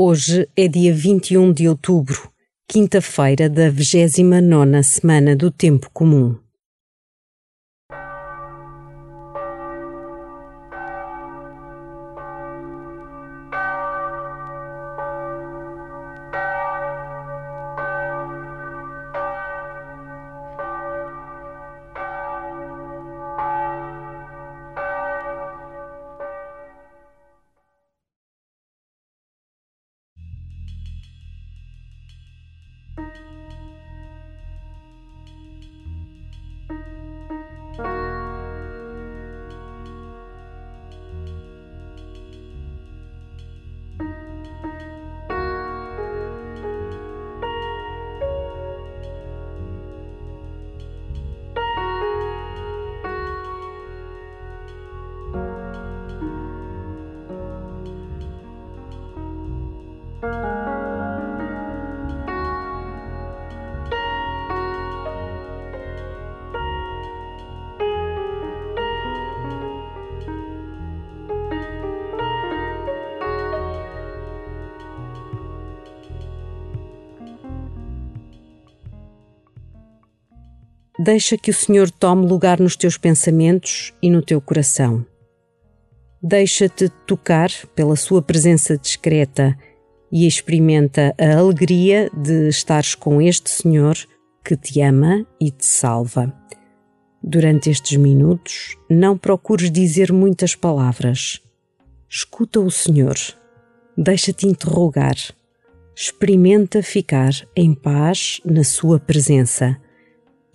Hoje é dia 21 de outubro, quinta-feira da 29 semana do Tempo Comum. Deixa que o Senhor tome lugar nos teus pensamentos e no teu coração. Deixa-te tocar pela sua presença discreta e experimenta a alegria de estares com este Senhor que te ama e te salva. Durante estes minutos, não procures dizer muitas palavras. Escuta o Senhor. Deixa-te interrogar. Experimenta ficar em paz na Sua presença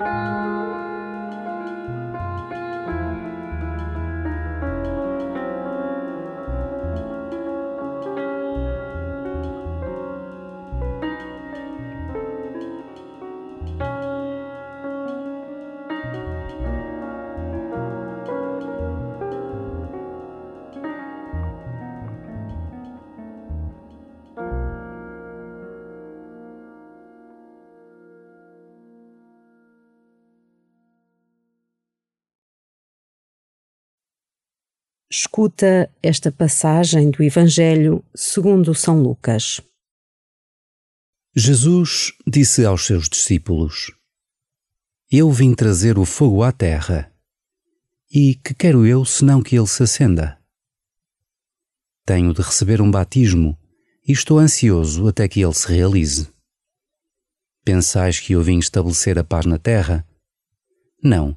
Música Escuta esta passagem do Evangelho segundo São Lucas. Jesus disse aos seus discípulos: Eu vim trazer o fogo à terra, e que quero eu senão que ele se acenda? Tenho de receber um batismo e estou ansioso até que ele se realize. Pensais que eu vim estabelecer a paz na terra? Não,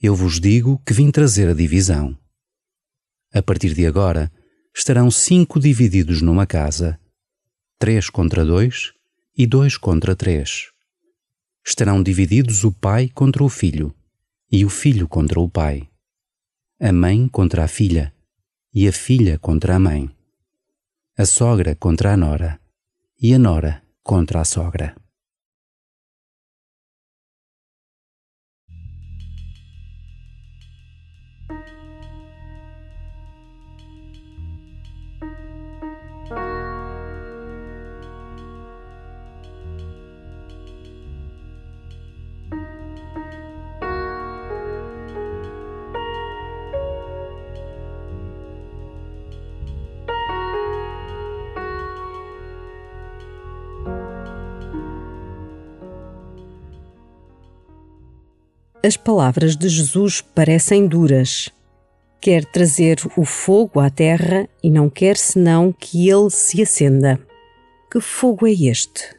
eu vos digo que vim trazer a divisão. A partir de agora, estarão cinco divididos numa casa, três contra dois e dois contra três. Estarão divididos o pai contra o filho e o filho contra o pai, a mãe contra a filha e a filha contra a mãe, a sogra contra a nora e a nora contra a sogra. As palavras de Jesus parecem duras. Quer trazer o fogo à terra e não quer senão que ele se acenda. Que fogo é este?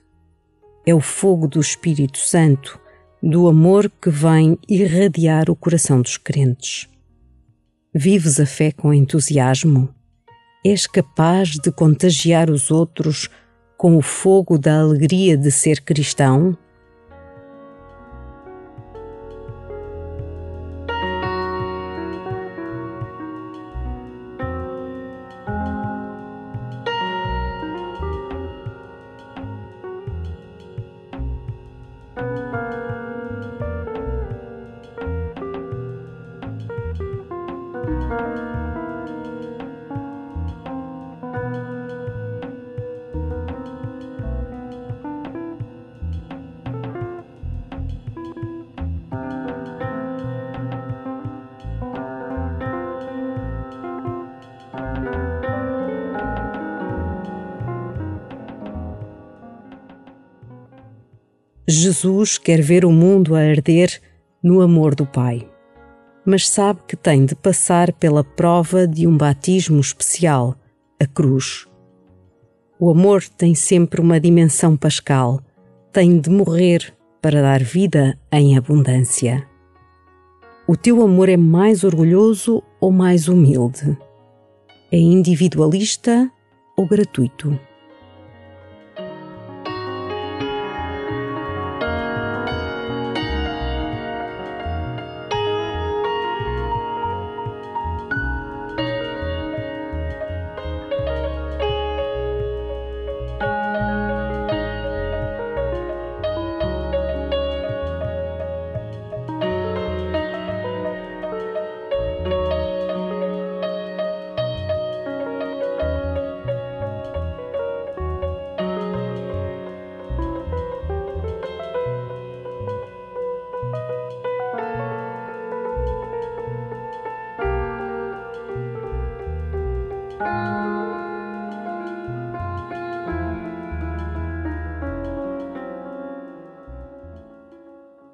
É o fogo do Espírito Santo, do amor que vem irradiar o coração dos crentes. Vives a fé com entusiasmo? És capaz de contagiar os outros com o fogo da alegria de ser cristão? Jesus quer ver o mundo a arder no amor do Pai, mas sabe que tem de passar pela prova de um batismo especial, a cruz. O amor tem sempre uma dimensão pascal, tem de morrer para dar vida em abundância. O teu amor é mais orgulhoso ou mais humilde? É individualista ou gratuito?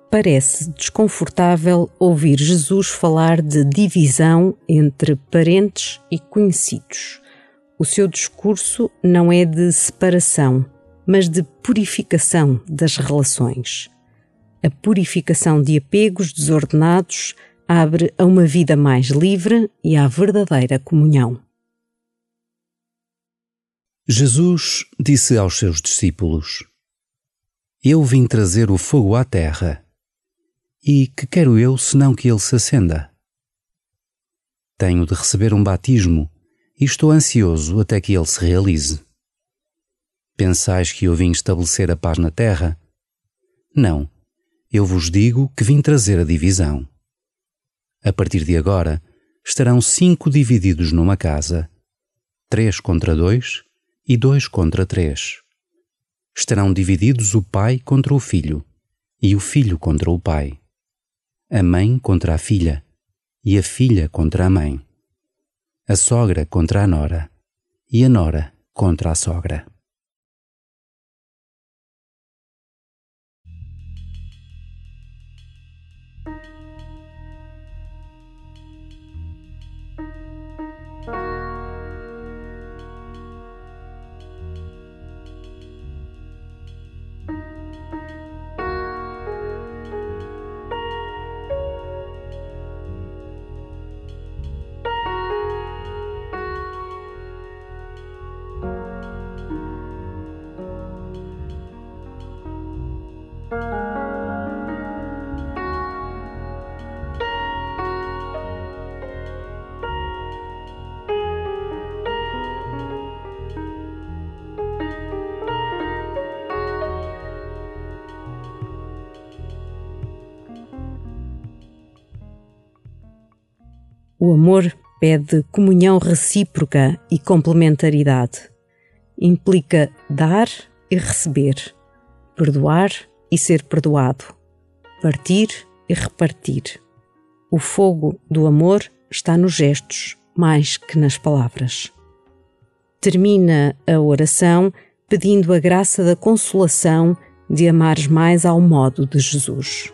Parece desconfortável ouvir Jesus falar de divisão entre parentes e conhecidos. O seu discurso não é de separação, mas de purificação das relações. A purificação de apegos desordenados abre a uma vida mais livre e à verdadeira comunhão. Jesus disse aos seus discípulos: Eu vim trazer o fogo à terra e que quero eu senão que ele se acenda? Tenho de receber um batismo e estou ansioso até que ele se realize. Pensais que eu vim estabelecer a paz na terra? Não, eu vos digo que vim trazer a divisão. A partir de agora, estarão cinco divididos numa casa, três contra dois e dois contra três. Estarão divididos o pai contra o filho e o filho contra o pai a mãe contra a filha e a filha contra a mãe, a sogra contra a nora e a nora contra a sogra. O amor pede comunhão recíproca e complementaridade. Implica dar e receber, perdoar e ser perdoado, partir e repartir. O fogo do amor está nos gestos mais que nas palavras. Termina a oração pedindo a graça da consolação de amares mais ao modo de Jesus.